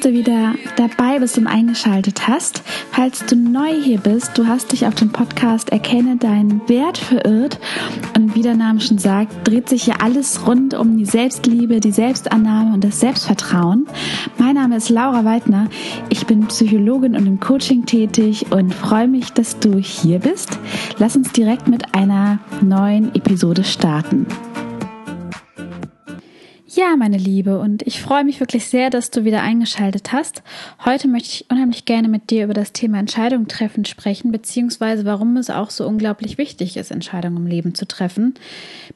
du wieder dabei bist und eingeschaltet hast. Falls du neu hier bist, du hast dich auf dem Podcast Erkenne deinen Wert verirrt. Und wie der Name schon sagt, dreht sich hier alles rund um die Selbstliebe, die Selbstannahme und das Selbstvertrauen. Mein Name ist Laura Weidner. Ich bin Psychologin und im Coaching tätig und freue mich, dass du hier bist. Lass uns direkt mit einer neuen Episode starten. Ja, meine Liebe, und ich freue mich wirklich sehr, dass du wieder eingeschaltet hast. Heute möchte ich unheimlich gerne mit dir über das Thema Entscheidung treffen sprechen, beziehungsweise warum es auch so unglaublich wichtig ist, Entscheidungen im Leben zu treffen.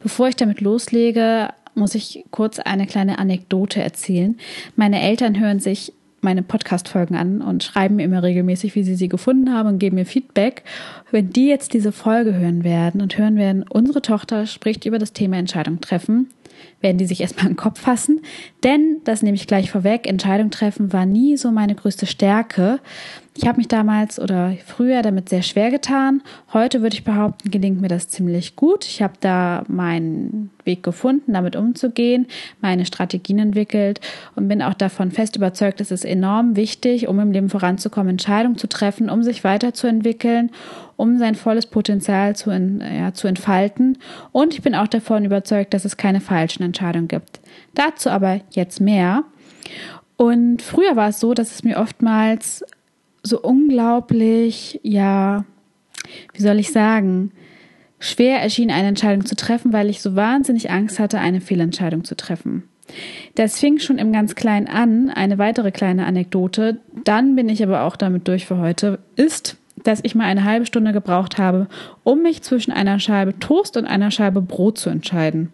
Bevor ich damit loslege, muss ich kurz eine kleine Anekdote erzählen. Meine Eltern hören sich meine Podcast-Folgen an und schreiben mir immer regelmäßig, wie sie sie gefunden haben und geben mir Feedback. Wenn die jetzt diese Folge hören werden und hören werden, unsere Tochter spricht über das Thema Entscheidung treffen, werden die sich erstmal den Kopf fassen. Denn, das nehme ich gleich vorweg, Entscheidung treffen war nie so meine größte Stärke. Ich habe mich damals oder früher damit sehr schwer getan. Heute würde ich behaupten, gelingt mir das ziemlich gut. Ich habe da meinen Weg gefunden, damit umzugehen, meine Strategien entwickelt und bin auch davon fest überzeugt, es ist enorm wichtig, um im Leben voranzukommen, Entscheidungen zu treffen, um sich weiterzuentwickeln, um sein volles Potenzial zu, ja, zu entfalten. Und ich bin auch davon überzeugt, dass es keine falschen Entscheidungen gibt. Dazu aber jetzt mehr. Und früher war es so, dass es mir oftmals so unglaublich, ja, wie soll ich sagen, schwer erschien, eine Entscheidung zu treffen, weil ich so wahnsinnig Angst hatte, eine Fehlentscheidung zu treffen. Das fing schon im ganz Kleinen an. Eine weitere kleine Anekdote, dann bin ich aber auch damit durch für heute, ist, dass ich mal eine halbe Stunde gebraucht habe, um mich zwischen einer Scheibe Toast und einer Scheibe Brot zu entscheiden.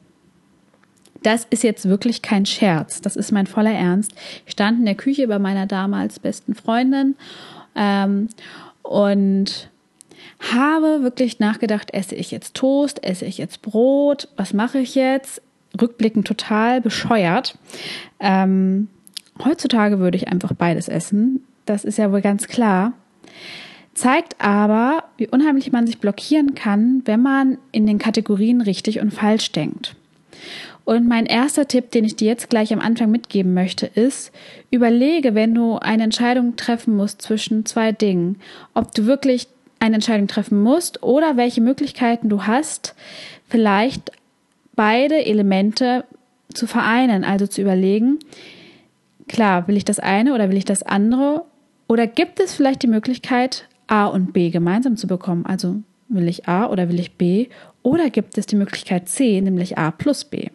Das ist jetzt wirklich kein Scherz, das ist mein voller Ernst. Ich stand in der Küche bei meiner damals besten Freundin ähm, und habe wirklich nachgedacht, esse ich jetzt Toast, esse ich jetzt Brot, was mache ich jetzt? Rückblickend total bescheuert. Ähm, heutzutage würde ich einfach beides essen. Das ist ja wohl ganz klar. Zeigt aber, wie unheimlich man sich blockieren kann, wenn man in den Kategorien richtig und falsch denkt. Und mein erster Tipp, den ich dir jetzt gleich am Anfang mitgeben möchte, ist, überlege, wenn du eine Entscheidung treffen musst zwischen zwei Dingen, ob du wirklich eine Entscheidung treffen musst oder welche Möglichkeiten du hast, vielleicht beide Elemente zu vereinen, also zu überlegen, klar, will ich das eine oder will ich das andere? Oder gibt es vielleicht die Möglichkeit, A und B gemeinsam zu bekommen? Also will ich A oder will ich B? Oder gibt es die Möglichkeit C, nämlich A plus B?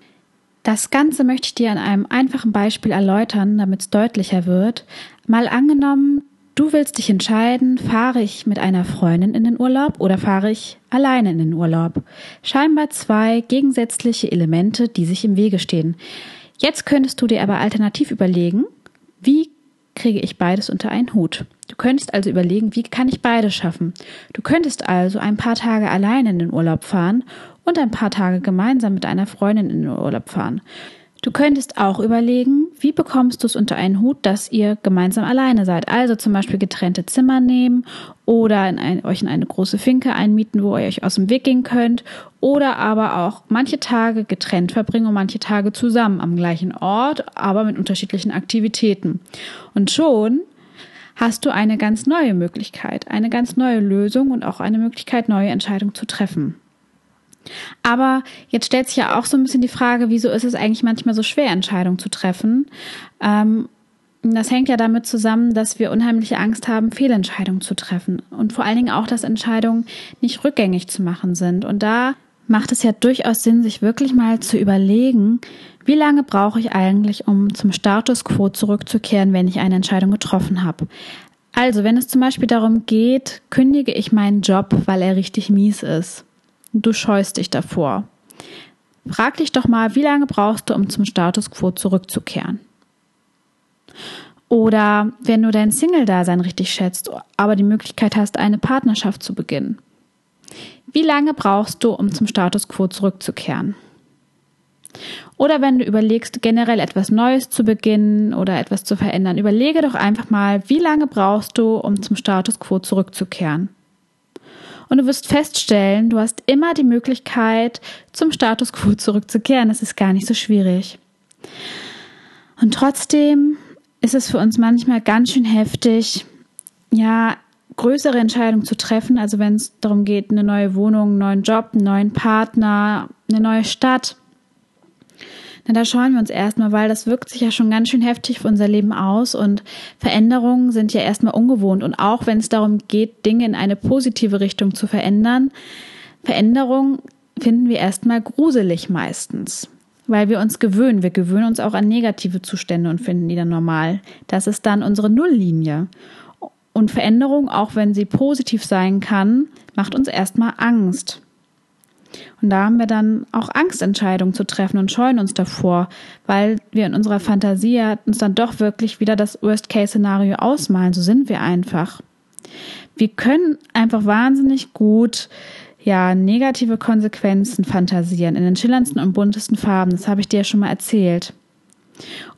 Das Ganze möchte ich dir an einem einfachen Beispiel erläutern, damit es deutlicher wird. Mal angenommen, du willst dich entscheiden, fahre ich mit einer Freundin in den Urlaub oder fahre ich alleine in den Urlaub. Scheinbar zwei gegensätzliche Elemente, die sich im Wege stehen. Jetzt könntest du dir aber alternativ überlegen, wie kriege ich beides unter einen Hut. Du könntest also überlegen, wie kann ich beides schaffen. Du könntest also ein paar Tage alleine in den Urlaub fahren und ein paar Tage gemeinsam mit einer Freundin in den Urlaub fahren. Du könntest auch überlegen, wie bekommst du es unter einen Hut, dass ihr gemeinsam alleine seid. Also zum Beispiel getrennte Zimmer nehmen oder in ein, euch in eine große Finke einmieten, wo ihr euch aus dem Weg gehen könnt. Oder aber auch manche Tage getrennt verbringen und manche Tage zusammen am gleichen Ort, aber mit unterschiedlichen Aktivitäten. Und schon hast du eine ganz neue Möglichkeit, eine ganz neue Lösung und auch eine Möglichkeit, neue Entscheidungen zu treffen. Aber jetzt stellt sich ja auch so ein bisschen die Frage, wieso ist es eigentlich manchmal so schwer, Entscheidungen zu treffen? Ähm, das hängt ja damit zusammen, dass wir unheimliche Angst haben, Fehlentscheidungen zu treffen. Und vor allen Dingen auch, dass Entscheidungen nicht rückgängig zu machen sind. Und da macht es ja durchaus Sinn, sich wirklich mal zu überlegen, wie lange brauche ich eigentlich, um zum Status quo zurückzukehren, wenn ich eine Entscheidung getroffen habe. Also, wenn es zum Beispiel darum geht, kündige ich meinen Job, weil er richtig mies ist du scheust dich davor. Frag dich doch mal, wie lange brauchst du, um zum Status quo zurückzukehren? Oder wenn du dein Single-Dasein richtig schätzt, aber die Möglichkeit hast, eine Partnerschaft zu beginnen. Wie lange brauchst du, um zum Status quo zurückzukehren? Oder wenn du überlegst, generell etwas Neues zu beginnen oder etwas zu verändern, überlege doch einfach mal, wie lange brauchst du, um zum Status quo zurückzukehren? Und du wirst feststellen, du hast immer die Möglichkeit, zum Status quo zurückzukehren. Das ist gar nicht so schwierig. Und trotzdem ist es für uns manchmal ganz schön heftig, ja, größere Entscheidungen zu treffen. Also wenn es darum geht, eine neue Wohnung, einen neuen Job, einen neuen Partner, eine neue Stadt. Na, da schauen wir uns erstmal, weil das wirkt sich ja schon ganz schön heftig für unser Leben aus und Veränderungen sind ja erstmal ungewohnt. Und auch wenn es darum geht, Dinge in eine positive Richtung zu verändern, Veränderungen finden wir erstmal gruselig meistens weil wir uns gewöhnen. Wir gewöhnen uns auch an negative Zustände und finden die dann normal. Das ist dann unsere Nulllinie. Und Veränderung, auch wenn sie positiv sein kann, macht uns erstmal Angst. Und da haben wir dann auch Angst, Entscheidungen zu treffen und scheuen uns davor, weil wir in unserer Fantasie uns dann doch wirklich wieder das Worst-Case-Szenario ausmalen. So sind wir einfach. Wir können einfach wahnsinnig gut ja, negative Konsequenzen fantasieren in den schillerndsten und buntesten Farben. Das habe ich dir ja schon mal erzählt.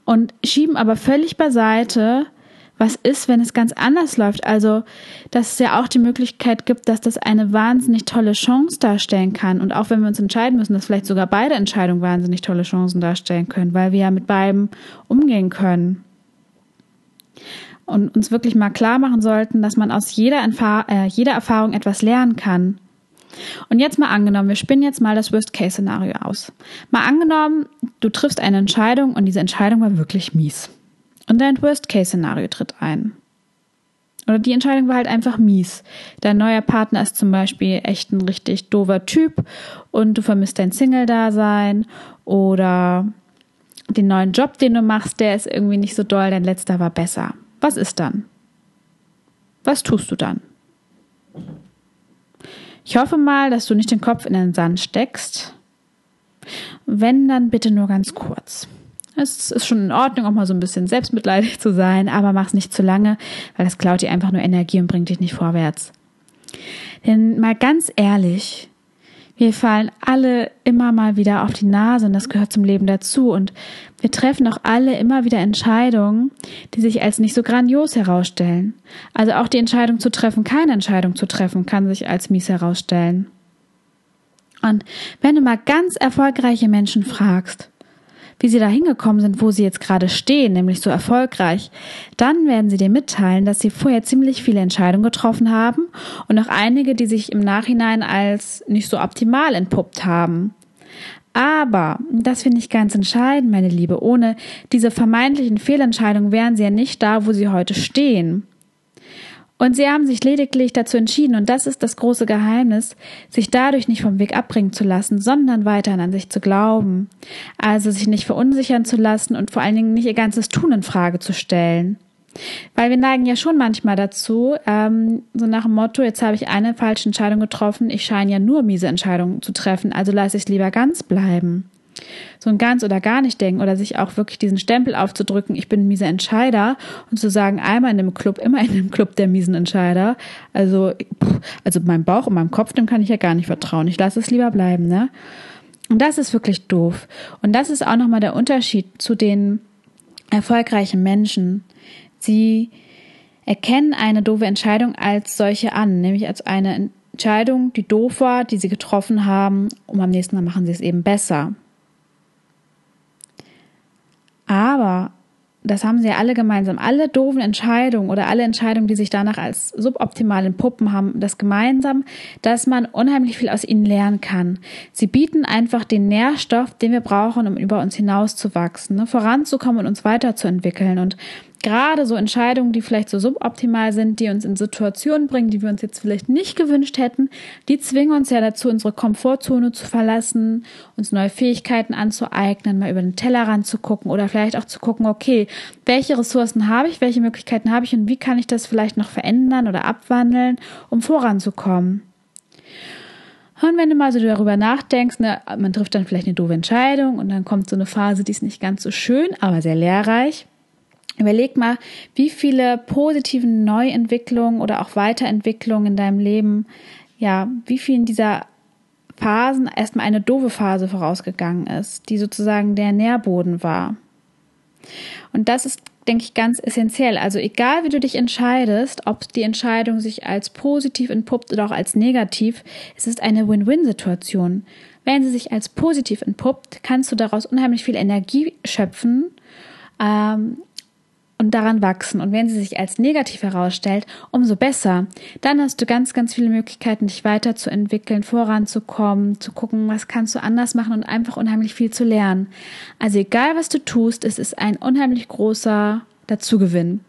Und schieben aber völlig beiseite, was ist, wenn es ganz anders läuft. Also, dass es ja auch die Möglichkeit gibt, dass das eine wahnsinnig tolle Chance darstellen kann. Und auch wenn wir uns entscheiden müssen, dass vielleicht sogar beide Entscheidungen wahnsinnig tolle Chancen darstellen können, weil wir ja mit beiden umgehen können. Und uns wirklich mal klar machen sollten, dass man aus jeder, äh, jeder Erfahrung etwas lernen kann. Und jetzt mal angenommen, wir spinnen jetzt mal das Worst-Case-Szenario aus. Mal angenommen, du triffst eine Entscheidung und diese Entscheidung war wirklich mies. Und dein Worst-Case-Szenario tritt ein. Oder die Entscheidung war halt einfach mies. Dein neuer Partner ist zum Beispiel echt ein richtig doofer Typ und du vermisst dein Single-Dasein oder den neuen Job, den du machst, der ist irgendwie nicht so doll, dein letzter war besser. Was ist dann? Was tust du dann? Ich hoffe mal, dass du nicht den Kopf in den Sand steckst. Wenn, dann bitte nur ganz kurz. Es ist schon in Ordnung, auch mal so ein bisschen selbstmitleidig zu sein, aber mach's nicht zu lange, weil das klaut dir einfach nur Energie und bringt dich nicht vorwärts. Denn mal ganz ehrlich, wir fallen alle immer mal wieder auf die Nase und das gehört zum Leben dazu. Und wir treffen auch alle immer wieder Entscheidungen, die sich als nicht so grandios herausstellen. Also auch die Entscheidung zu treffen, keine Entscheidung zu treffen, kann sich als mies herausstellen. Und wenn du mal ganz erfolgreiche Menschen fragst, wie sie da hingekommen sind, wo sie jetzt gerade stehen, nämlich so erfolgreich, dann werden sie dir mitteilen, dass sie vorher ziemlich viele Entscheidungen getroffen haben und auch einige, die sich im Nachhinein als nicht so optimal entpuppt haben. Aber, das finde ich ganz entscheidend, meine Liebe, ohne diese vermeintlichen Fehlentscheidungen wären sie ja nicht da, wo sie heute stehen. Und sie haben sich lediglich dazu entschieden, und das ist das große Geheimnis, sich dadurch nicht vom Weg abbringen zu lassen, sondern weiterhin an sich zu glauben. Also sich nicht verunsichern zu lassen und vor allen Dingen nicht ihr ganzes Tun in Frage zu stellen. Weil wir neigen ja schon manchmal dazu, ähm, so nach dem Motto, jetzt habe ich eine falsche Entscheidung getroffen, ich scheine ja nur miese Entscheidungen zu treffen, also lasse ich es lieber ganz bleiben so ein ganz oder gar nicht denken oder sich auch wirklich diesen Stempel aufzudrücken, ich bin ein mieser Entscheider und zu sagen, einmal in dem Club, immer in dem Club der miesen Entscheider. Also, also meinem Bauch und meinem Kopf, dem kann ich ja gar nicht vertrauen. Ich lasse es lieber bleiben, ne? Und das ist wirklich doof. Und das ist auch nochmal der Unterschied zu den erfolgreichen Menschen. Sie erkennen eine doofe Entscheidung als solche an, nämlich als eine Entscheidung, die doof war, die sie getroffen haben, und am nächsten Mal machen sie es eben besser. Aber das haben sie ja alle gemeinsam. Alle doofen Entscheidungen oder alle Entscheidungen, die sich danach als suboptimal entpuppen, haben das gemeinsam, dass man unheimlich viel aus ihnen lernen kann. Sie bieten einfach den Nährstoff, den wir brauchen, um über uns hinaus zu wachsen, ne? voranzukommen und uns weiterzuentwickeln. Und gerade so Entscheidungen, die vielleicht so suboptimal sind, die uns in Situationen bringen, die wir uns jetzt vielleicht nicht gewünscht hätten, die zwingen uns ja dazu, unsere Komfortzone zu verlassen, uns neue Fähigkeiten anzueignen, mal über den Tellerrand zu gucken oder vielleicht auch zu gucken, okay, welche Ressourcen habe ich, welche Möglichkeiten habe ich und wie kann ich das vielleicht noch verändern oder abwandeln, um voranzukommen. Und wenn du mal so darüber nachdenkst, ne, man trifft dann vielleicht eine doofe Entscheidung und dann kommt so eine Phase, die ist nicht ganz so schön, aber sehr lehrreich. Überleg mal, wie viele positiven Neuentwicklungen oder auch Weiterentwicklungen in deinem Leben, ja, wie vielen dieser Phasen erstmal eine doofe Phase vorausgegangen ist, die sozusagen der Nährboden war. Und das ist, denke ich, ganz essentiell. Also egal, wie du dich entscheidest, ob die Entscheidung sich als positiv entpuppt oder auch als negativ, es ist eine Win-Win-Situation. Wenn sie sich als positiv entpuppt, kannst du daraus unheimlich viel Energie schöpfen ähm, und daran wachsen. Und wenn sie sich als negativ herausstellt, umso besser. Dann hast du ganz, ganz viele Möglichkeiten, dich weiterzuentwickeln, voranzukommen, zu gucken, was kannst du anders machen und einfach unheimlich viel zu lernen. Also egal, was du tust, es ist ein unheimlich großer Dazugewinn.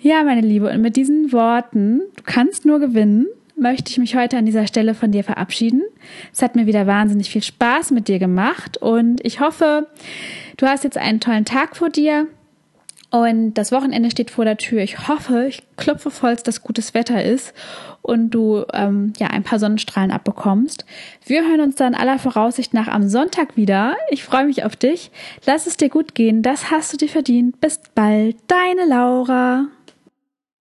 Ja, meine Liebe, und mit diesen Worten, du kannst nur gewinnen, möchte ich mich heute an dieser Stelle von dir verabschieden. Es hat mir wieder wahnsinnig viel Spaß mit dir gemacht und ich hoffe, du hast jetzt einen tollen Tag vor dir und das Wochenende steht vor der Tür. Ich hoffe, ich klopfe vollst, dass gutes Wetter ist und du ähm, ja ein paar Sonnenstrahlen abbekommst. Wir hören uns dann aller Voraussicht nach am Sonntag wieder. Ich freue mich auf dich. Lass es dir gut gehen. Das hast du dir verdient. Bis bald. Deine Laura.